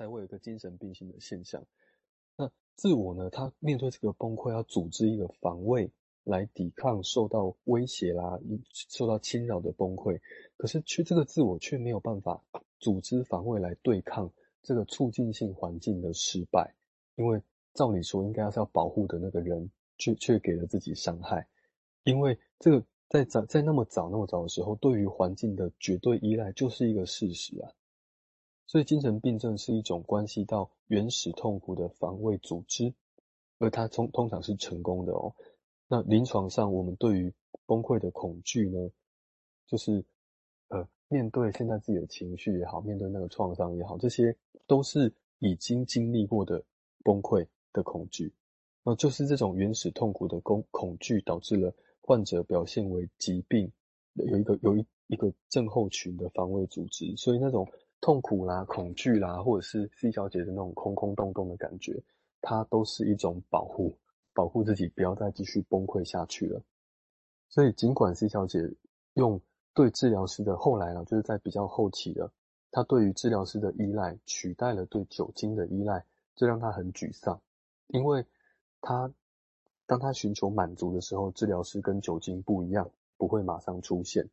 才会有一个精神病性的现象。那自我呢，他面对这个崩溃，要组织一个防卫来抵抗受到威胁啦、受到侵扰的崩溃。可是，却这个自我却没有办法组织防卫来对抗这个促进性环境的失败，因为照理说应该是要保护的那个人，却却给了自己伤害。因为这个在早在那么早那么早的时候，对于环境的绝对依赖就是一个事实啊。所以，精神病症是一种关系到原始痛苦的防卫组织，而它通通常是成功的哦。那临床上，我们对于崩溃的恐惧呢，就是呃，面对现在自己的情绪也好，面对那个创伤也好，这些都是已经经历过的崩溃的恐惧。那就是这种原始痛苦的恐恐惧，导致了患者表现为疾病，有一个有一一个症候群的防卫组织，所以那种。痛苦啦、恐惧啦，或者是 C 小姐的那种空空洞洞的感觉，它都是一种保护，保护自己不要再继续崩溃下去了。所以，尽管 C 小姐用对治疗师的后来啊，就是在比较后期的，她对于治疗师的依赖取代了对酒精的依赖，这让她很沮丧，因为她当她寻求满足的时候，治疗师跟酒精不一样，不会马上出现。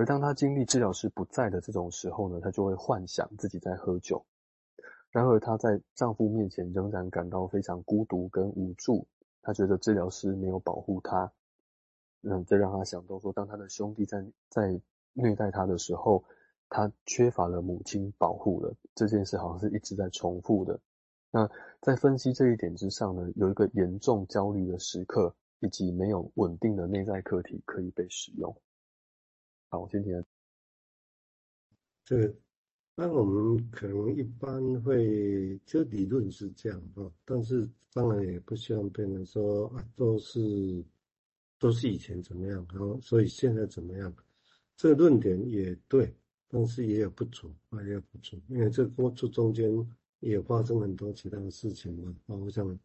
而当她经历治疗师不在的这种时候呢，她就会幻想自己在喝酒。然而她在丈夫面前仍然感到非常孤独跟无助。她觉得治疗师没有保护她，嗯，这让她想到说，当她的兄弟在在虐待她的时候，她缺乏了母亲保护了。这件事好像是一直在重复的。那在分析这一点之上呢，有一个严重焦虑的时刻，以及没有稳定的内在课题可以被使用。好，我今天这个，那我们可能一般会，这理论是这样哈，但是当然也不希望变成说啊，都是都是以前怎么样，然后所以现在怎么样，这个论点也对，但是也有不足啊，也有不足，因为这过程中间也发生很多其他的事情嘛，包括像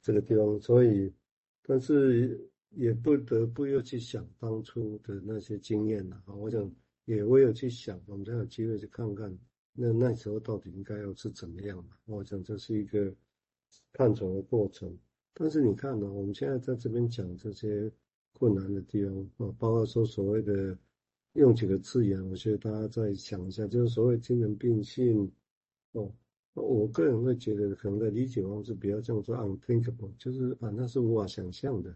这个地方，所以但是。也不得不又去想当初的那些经验了啊！我想也唯有去想，我们才有机会去看看那那时候到底应该要是怎么样嘛。我想这是一个探索的过程。但是你看呢，我们现在在这边讲这些困难的地方啊，包括说所谓的用几个字眼，我觉得大家再想一下，就是所谓精神病性哦。我个人会觉得可能的理解方式比较像说 unthinkable，就是啊，那是无法想象的。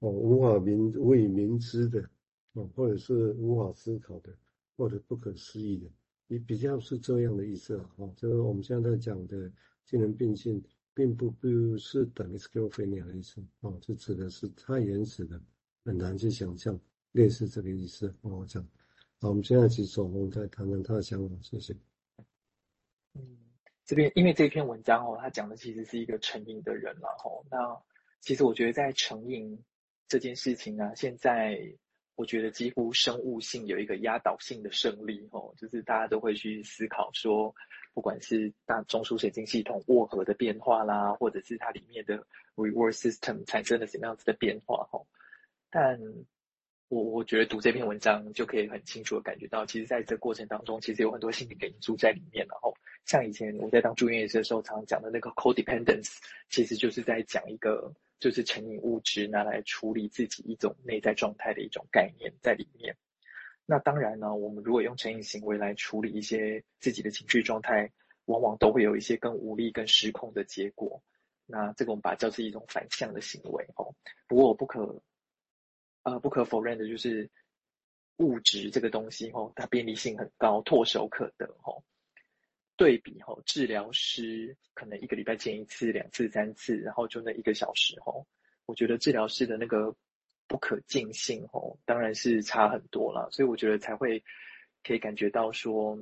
哦，无法明无以明知的，哦，或者是无法思考的，或者不可思议的，你比较是这样的意思啊。哦，就是我们现在讲的精神病性，并不不是等于 schizophrenia 的意思。哦，这指的是太原始的，很难去想象，类似这个意思。哦，我讲，好，我们现在继续，我们再谈谈他的想法。谢谢。嗯，这边因为这篇文章哦，他讲的其实是一个成瘾的人了。哦，那其实我觉得在成瘾。这件事情呢，现在我觉得几乎生物性有一个压倒性的胜利哦，就是大家都会去思考说，不管是大中枢神经系统卧核的变化啦，或者是它里面的 reward system 产生了什么样子的变化哦。但我我觉得读这篇文章就可以很清楚的感觉到，其实在这过程当中，其实有很多心理的因素在里面。然后像以前我在当住院医师的时候，常常讲的那个 codependence，其实就是在讲一个。就是成瘾物质拿来处理自己一种内在状态的一种概念在里面。那当然呢，我们如果用成瘾行为来处理一些自己的情绪状态，往往都会有一些更无力、更失控的结果。那这个我们把它叫做一种反向的行为哦。不过我不可，呃，不可否认的就是物质这个东西哦，它便利性很高，唾手可得哦。对比吼，治疗师可能一个礼拜见一次、两次、三次，然后就那一个小时吼，我觉得治疗师的那个不可尽性吼，当然是差很多了。所以我觉得才会可以感觉到说，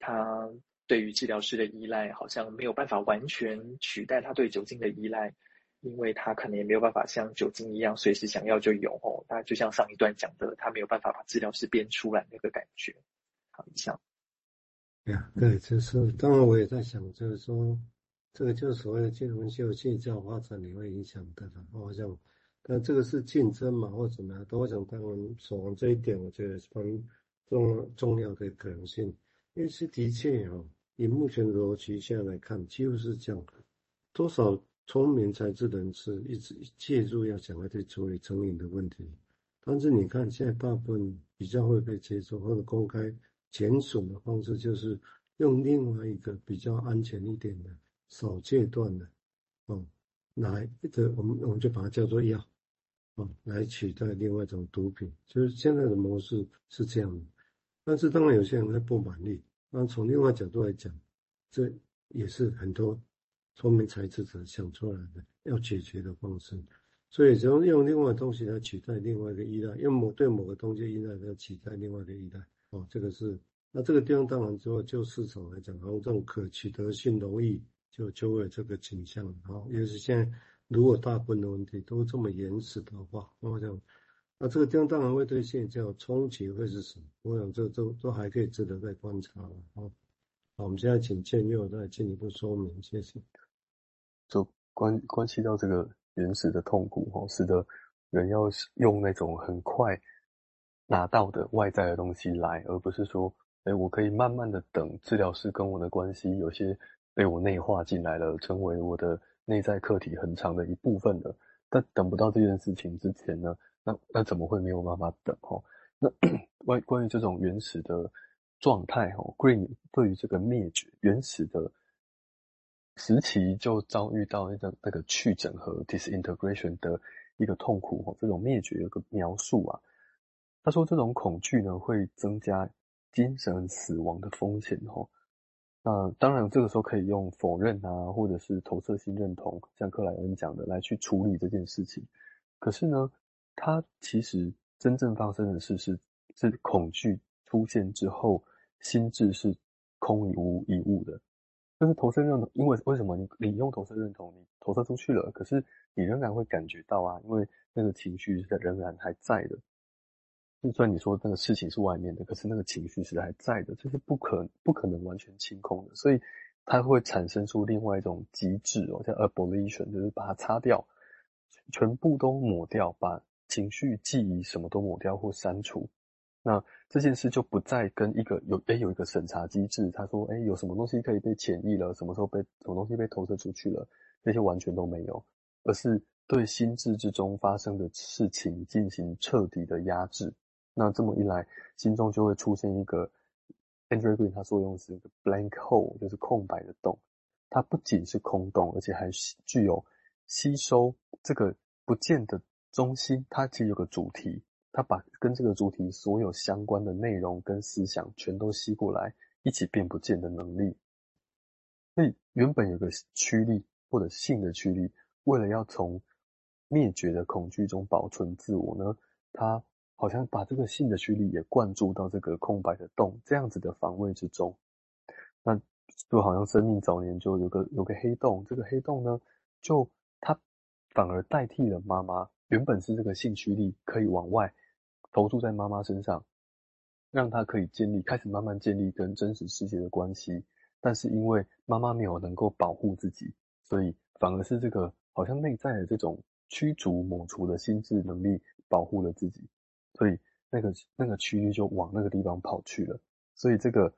他对于治疗师的依赖好像没有办法完全取代他对酒精的依赖，因为他可能也没有办法像酒精一样随时想要就有吼。他就像上一段讲的，他没有办法把治疗师变出来那个感觉。好，以上。呀对，就是当然我也在想，就是说，这个就是所谓的金融秀现教发展你会影响的。我想，但这个是竞争嘛，或者怎么样？都我想，当然，说完这一点，我觉得是蛮重重要的可能性。因为是的确哦，以目前的逻辑下来看，几乎是这样。多少聪明才智的人士一直介入，要想要去处理成瘾的问题。但是你看，现在大部分比较会被接受或者公开减损的方式，就是用另外一个比较安全一点的、少戒断的，哦，来这我们我们就把它叫做药，哦，来取代另外一种毒品。就是现在的模式是这样的。但是当然有些人会不满意。那从另外角度来讲，这也是很多聪明才智者想出来的要解决的方式。所以，只要用另外的东西来取代另外一个依赖，用某对某个东西依赖来取代另外的依赖，哦，这个是那这个地方当然之后就市场来讲，然后这种可取得性容易，就就会这个倾向，好，尤其现在如果大部分的问题都这么原始的话，我想，那这个地方当然会对现在冲击会是什么？我想这都都还可以值得再观察了，好，好，我们现在请建佑再进一步说明，谢谢。就关关系到这个。原始的痛苦，吼，使得人要用那种很快拿到的外在的东西来，而不是说，哎，我可以慢慢的等治疗师跟我的关系有些被我内化进来了，成为我的内在课题很长的一部分了。但等不到这件事情之前呢，那那怎么会没有办法等？吼，那关关于这种原始的状态，吼，Green 对于这个灭绝原始的。时期就遭遇到那个那个去整合 disintegration 的一个痛苦哦，这种灭绝有个描述啊，他说这种恐惧呢会增加精神死亡的风险哦。那当然这个时候可以用否认啊，或者是投射性认同，像克莱恩讲的来去处理这件事情。可是呢，他其实真正发生的事是是恐惧出现之后，心智是空无一物的。就是投射认同，因为为什么你你用投射认同，你投射出去了，可是你仍然会感觉到啊，因为那个情绪是仍然还在的。就算你说那个事情是外面的，可是那个情绪是还在的，这是不可不可能完全清空的，所以它会产生出另外一种机制哦，叫 abolition，就是把它擦掉，全部都抹掉，把情绪、记忆什么都抹掉或删除。那这件事就不再跟一个有诶有一个审查机制，他说诶有什么东西可以被潜移了，什么时候被什么东西被投射出去了，这些完全都没有，而是对心智之中发生的事情进行彻底的压制。那这么一来，心中就会出现一个 Andrew Green 他所用是一个 blank hole，就是空白的洞。它不仅是空洞，而且还具有吸收这个不见的中心，它其实有个主题。它把跟这个主题所有相关的内容跟思想全都吸过来，一起变不见的能力。所以原本有个驱力或者性的驱力，为了要从灭绝的恐惧中保存自我呢，它好像把这个性的驱力也灌注到这个空白的洞这样子的防卫之中。那就好像生命早年就有个有个黑洞，这个黑洞呢，就它反而代替了妈妈，原本是这个性驱力可以往外。投注在妈妈身上，让她可以建立，开始慢慢建立跟真实世界的关系。但是因为妈妈没有能够保护自己，所以反而是这个好像内在的这种驱逐抹除的心智能力保护了自己，所以那个那个区域就往那个地方跑去了。所以这个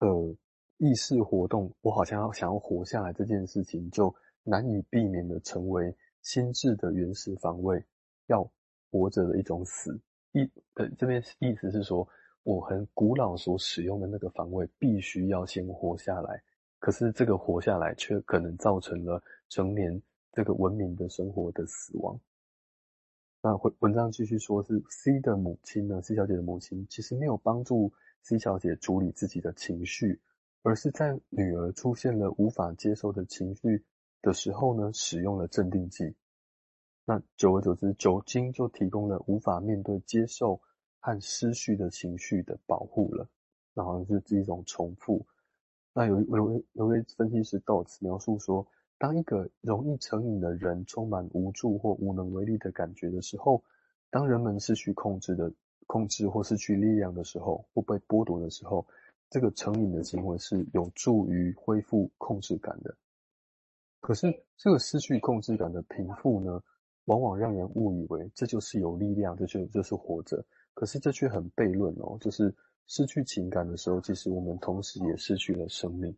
呃意识活动，我好像要想要活下来这件事情，就难以避免的成为心智的原始防卫，要活着的一种死。意呃，这边意思是说，我很古老所使用的那个防卫，必须要先活下来。可是这个活下来，却可能造成了成年这个文明的生活的死亡。那文文章继续说，是 C 的母亲呢，C 小姐的母亲其实没有帮助 C 小姐处理自己的情绪，而是在女儿出现了无法接受的情绪的时候呢，使用了镇定剂。那久而久之，酒精就提供了无法面对、接受和失去的情绪的保护了。那好像是这一种重复。那有有有位分析师道斯描述说，当一个容易成瘾的人充满无助或无能为力的感觉的时候，当人们失去控制的控制或失去力量的时候，或被剥夺的时候，这个成瘾的行为是有助于恢复控制感的。可是这个失去控制感的平复呢，往往让人误以为这就是有力量，这就就是活着。可是这却很悖论哦，就是失去情感的时候，其实我们同时也失去了生命。